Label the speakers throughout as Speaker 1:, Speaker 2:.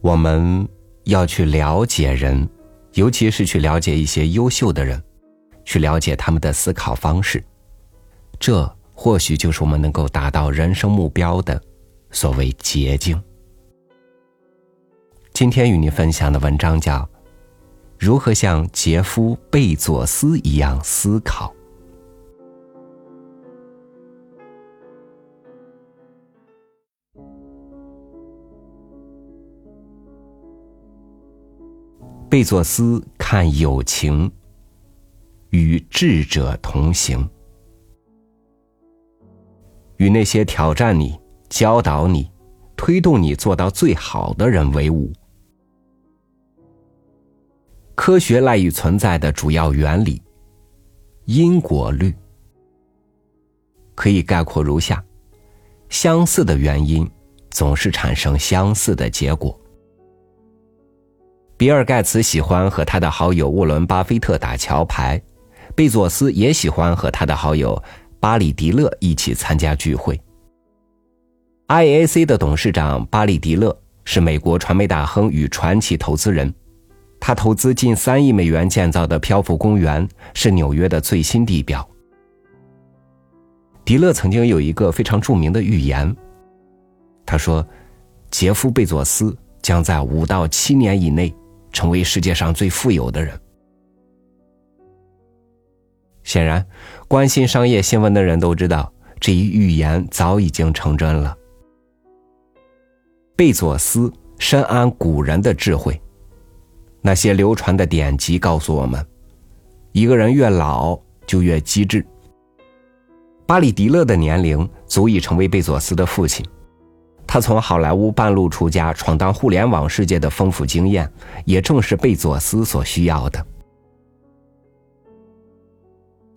Speaker 1: 我们要去了解人，尤其是去了解一些优秀的人，去了解他们的思考方式。这或许就是我们能够达到人生目标的所谓捷径。今天与你分享的文章叫《如何像杰夫·贝佐斯一样思考》。贝佐斯看友情，与智者同行，与那些挑战你、教导你、推动你做到最好的人为伍。科学赖以存在的主要原理——因果律，可以概括如下：相似的原因总是产生相似的结果。比尔·盖茨喜欢和他的好友沃伦·巴菲特打桥牌，贝佐斯也喜欢和他的好友巴里·迪勒一起参加聚会。IAC 的董事长巴里·迪勒是美国传媒大亨与传奇投资人，他投资近三亿美元建造的漂浮公园是纽约的最新地标。迪勒曾经有一个非常著名的预言，他说：“杰夫·贝佐斯将在五到七年以内。”成为世界上最富有的人。显然，关心商业新闻的人都知道，这一预言早已经成真了。贝佐斯深谙古人的智慧，那些流传的典籍告诉我们：一个人越老就越机智。巴里迪勒的年龄足以成为贝佐斯的父亲。他从好莱坞半路出家，闯荡互联网世界的丰富经验，也正是贝佐斯所需要的。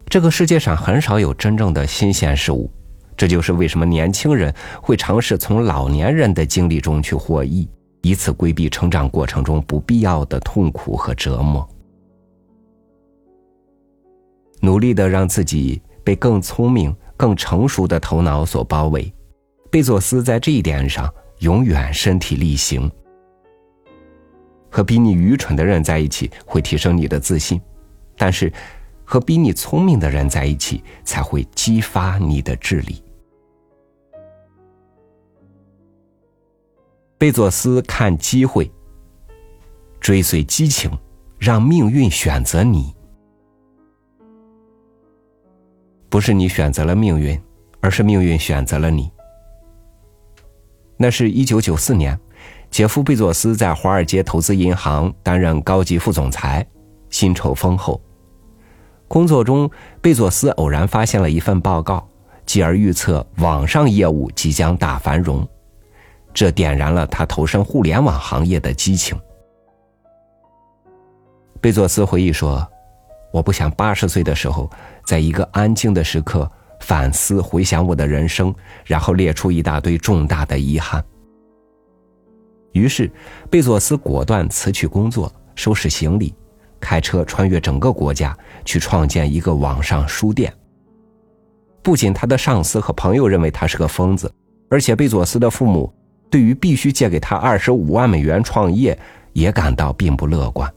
Speaker 1: 这个世界上很少有真正的新鲜事物，这就是为什么年轻人会尝试从老年人的经历中去获益，以此规避成长过程中不必要的痛苦和折磨，努力的让自己被更聪明、更成熟的头脑所包围。贝佐斯在这一点上永远身体力行。和比你愚蠢的人在一起会提升你的自信，但是和比你聪明的人在一起才会激发你的智力。贝佐斯看机会，追随激情，让命运选择你，不是你选择了命运，而是命运选择了你。那是一九九四年，杰夫·贝佐斯在华尔街投资银行担任高级副总裁，薪酬丰厚。工作中，贝佐斯偶然发现了一份报告，继而预测网上业务即将大繁荣，这点燃了他投身互联网行业的激情。贝佐斯回忆说：“我不想八十岁的时候，在一个安静的时刻。”反思、回想我的人生，然后列出一大堆重大的遗憾。于是，贝佐斯果断辞去工作，收拾行李，开车穿越整个国家，去创建一个网上书店。不仅他的上司和朋友认为他是个疯子，而且贝佐斯的父母对于必须借给他二十五万美元创业也感到并不乐观。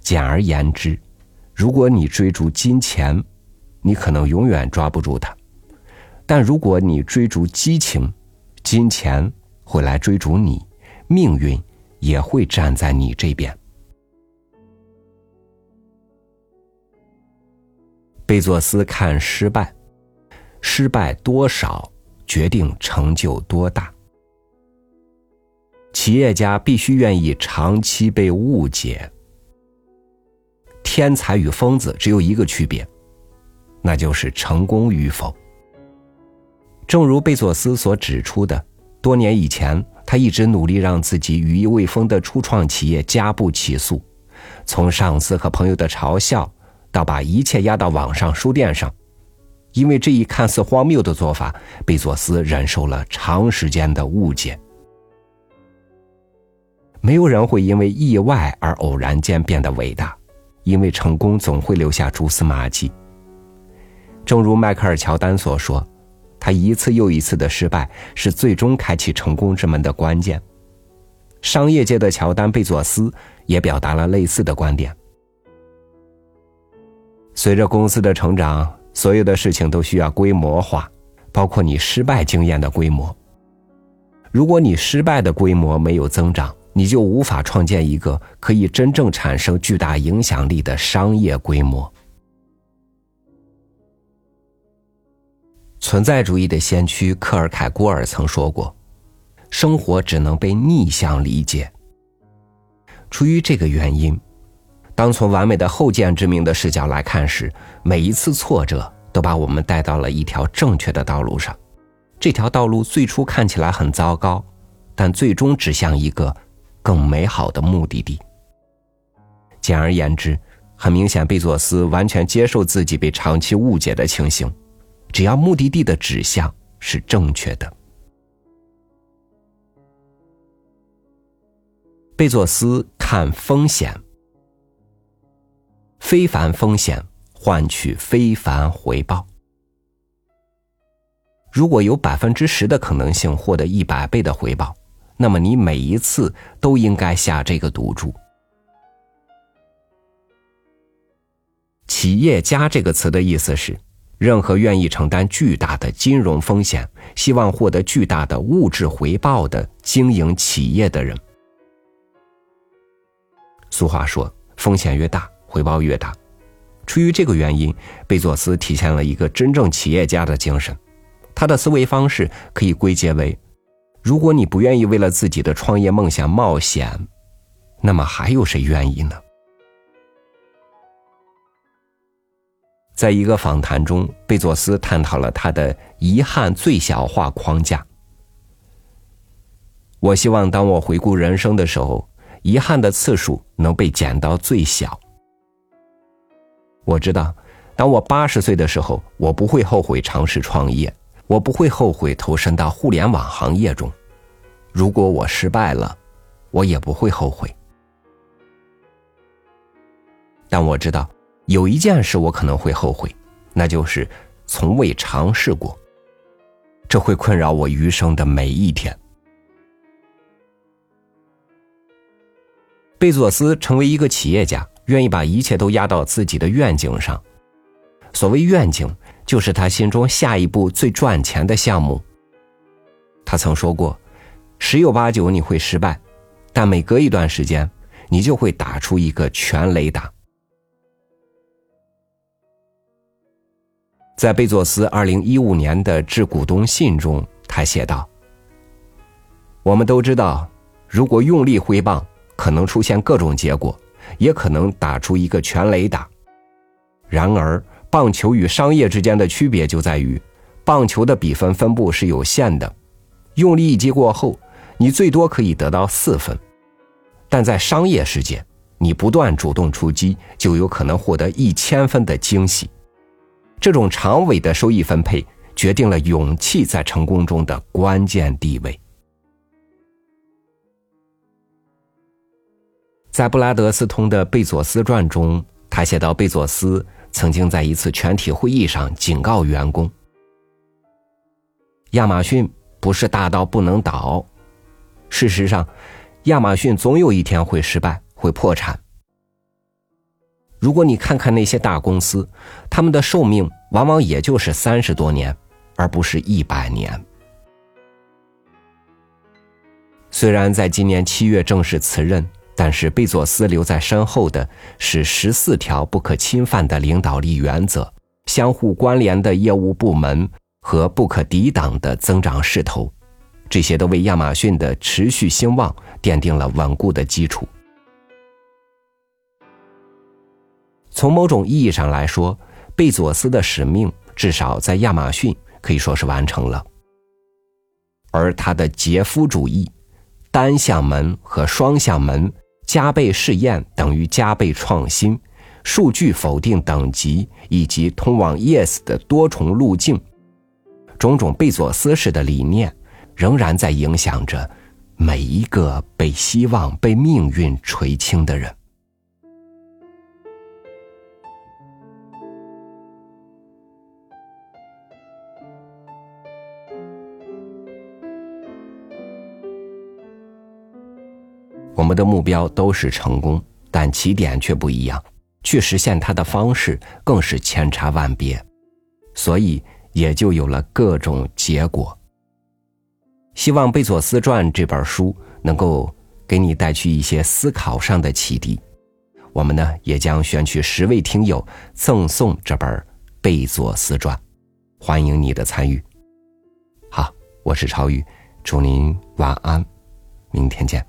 Speaker 1: 简而言之，如果你追逐金钱，你可能永远抓不住他，但如果你追逐激情，金钱会来追逐你，命运也会站在你这边。贝佐斯看失败，失败多少决定成就多大。企业家必须愿意长期被误解。天才与疯子只有一个区别。那就是成功与否。正如贝佐斯所指出的，多年以前，他一直努力让自己羽翼未丰的初创企业加步起诉，从上司和朋友的嘲笑，到把一切压到网上书店上。因为这一看似荒谬的做法，贝佐斯忍受了长时间的误解。没有人会因为意外而偶然间变得伟大，因为成功总会留下蛛丝马迹。正如迈克尔·乔丹所说，他一次又一次的失败是最终开启成功之门的关键。商业界的乔丹·贝佐斯也表达了类似的观点。随着公司的成长，所有的事情都需要规模化，包括你失败经验的规模。如果你失败的规模没有增长，你就无法创建一个可以真正产生巨大影响力的商业规模。存在主义的先驱克尔凯郭尔曾说过：“生活只能被逆向理解。”出于这个原因。当从完美的后见之明的视角来看时，每一次挫折都把我们带到了一条正确的道路上。这条道路最初看起来很糟糕，但最终指向一个更美好的目的地。简而言之，很明显，贝佐斯完全接受自己被长期误解的情形。只要目的地的指向是正确的，贝佐斯看风险。非凡风险换取非凡回报。如果有百分之十的可能性获得一百倍的回报，那么你每一次都应该下这个赌注。企业家这个词的意思是，任何愿意承担巨大的金融风险，希望获得巨大的物质回报的经营企业的人。俗话说，风险越大。回报越大，出于这个原因，贝佐斯体现了一个真正企业家的精神。他的思维方式可以归结为：如果你不愿意为了自己的创业梦想冒险，那么还有谁愿意呢？在一个访谈中，贝佐斯探讨了他的遗憾最小化框架。我希望当我回顾人生的时候，遗憾的次数能被减到最小。我知道，当我八十岁的时候，我不会后悔尝试创业，我不会后悔投身到互联网行业中。如果我失败了，我也不会后悔。但我知道，有一件事我可能会后悔，那就是从未尝试过。这会困扰我余生的每一天。贝佐斯成为一个企业家。愿意把一切都压到自己的愿景上。所谓愿景，就是他心中下一步最赚钱的项目。他曾说过：“十有八九你会失败，但每隔一段时间，你就会打出一个全雷打。”在贝佐斯二零一五年的致股东信中，他写道：“我们都知道，如果用力挥棒，可能出现各种结果。”也可能打出一个全垒打。然而，棒球与商业之间的区别就在于，棒球的比分分布是有限的，用力一击过后，你最多可以得到四分；但在商业世界，你不断主动出击，就有可能获得一千分的惊喜。这种长尾的收益分配，决定了勇气在成功中的关键地位。在布拉德斯通的贝佐斯传中，他写到，贝佐斯曾经在一次全体会议上警告员工：“亚马逊不是大到不能倒。事实上，亚马逊总有一天会失败，会破产。如果你看看那些大公司，他们的寿命往往也就是三十多年，而不是一百年。虽然在今年七月正式辞任。”但是贝佐斯留在身后的是十四条不可侵犯的领导力原则、相互关联的业务部门和不可抵挡的增长势头，这些都为亚马逊的持续兴旺奠定了稳固的基础。从某种意义上来说，贝佐斯的使命至少在亚马逊可以说是完成了，而他的杰夫主义、单向门和双向门。加倍试验等于加倍创新，数据否定等级以及通往 Yes 的多重路径，种种贝佐斯式的理念，仍然在影响着每一个被希望被命运垂青的人。我们的目标都是成功，但起点却不一样，去实现它的方式更是千差万别，所以也就有了各种结果。希望《贝佐斯传》这本书能够给你带去一些思考上的启迪。我们呢也将选取十位听友赠送这本《贝佐斯传》，欢迎你的参与。好，我是超宇，祝您晚安，明天见。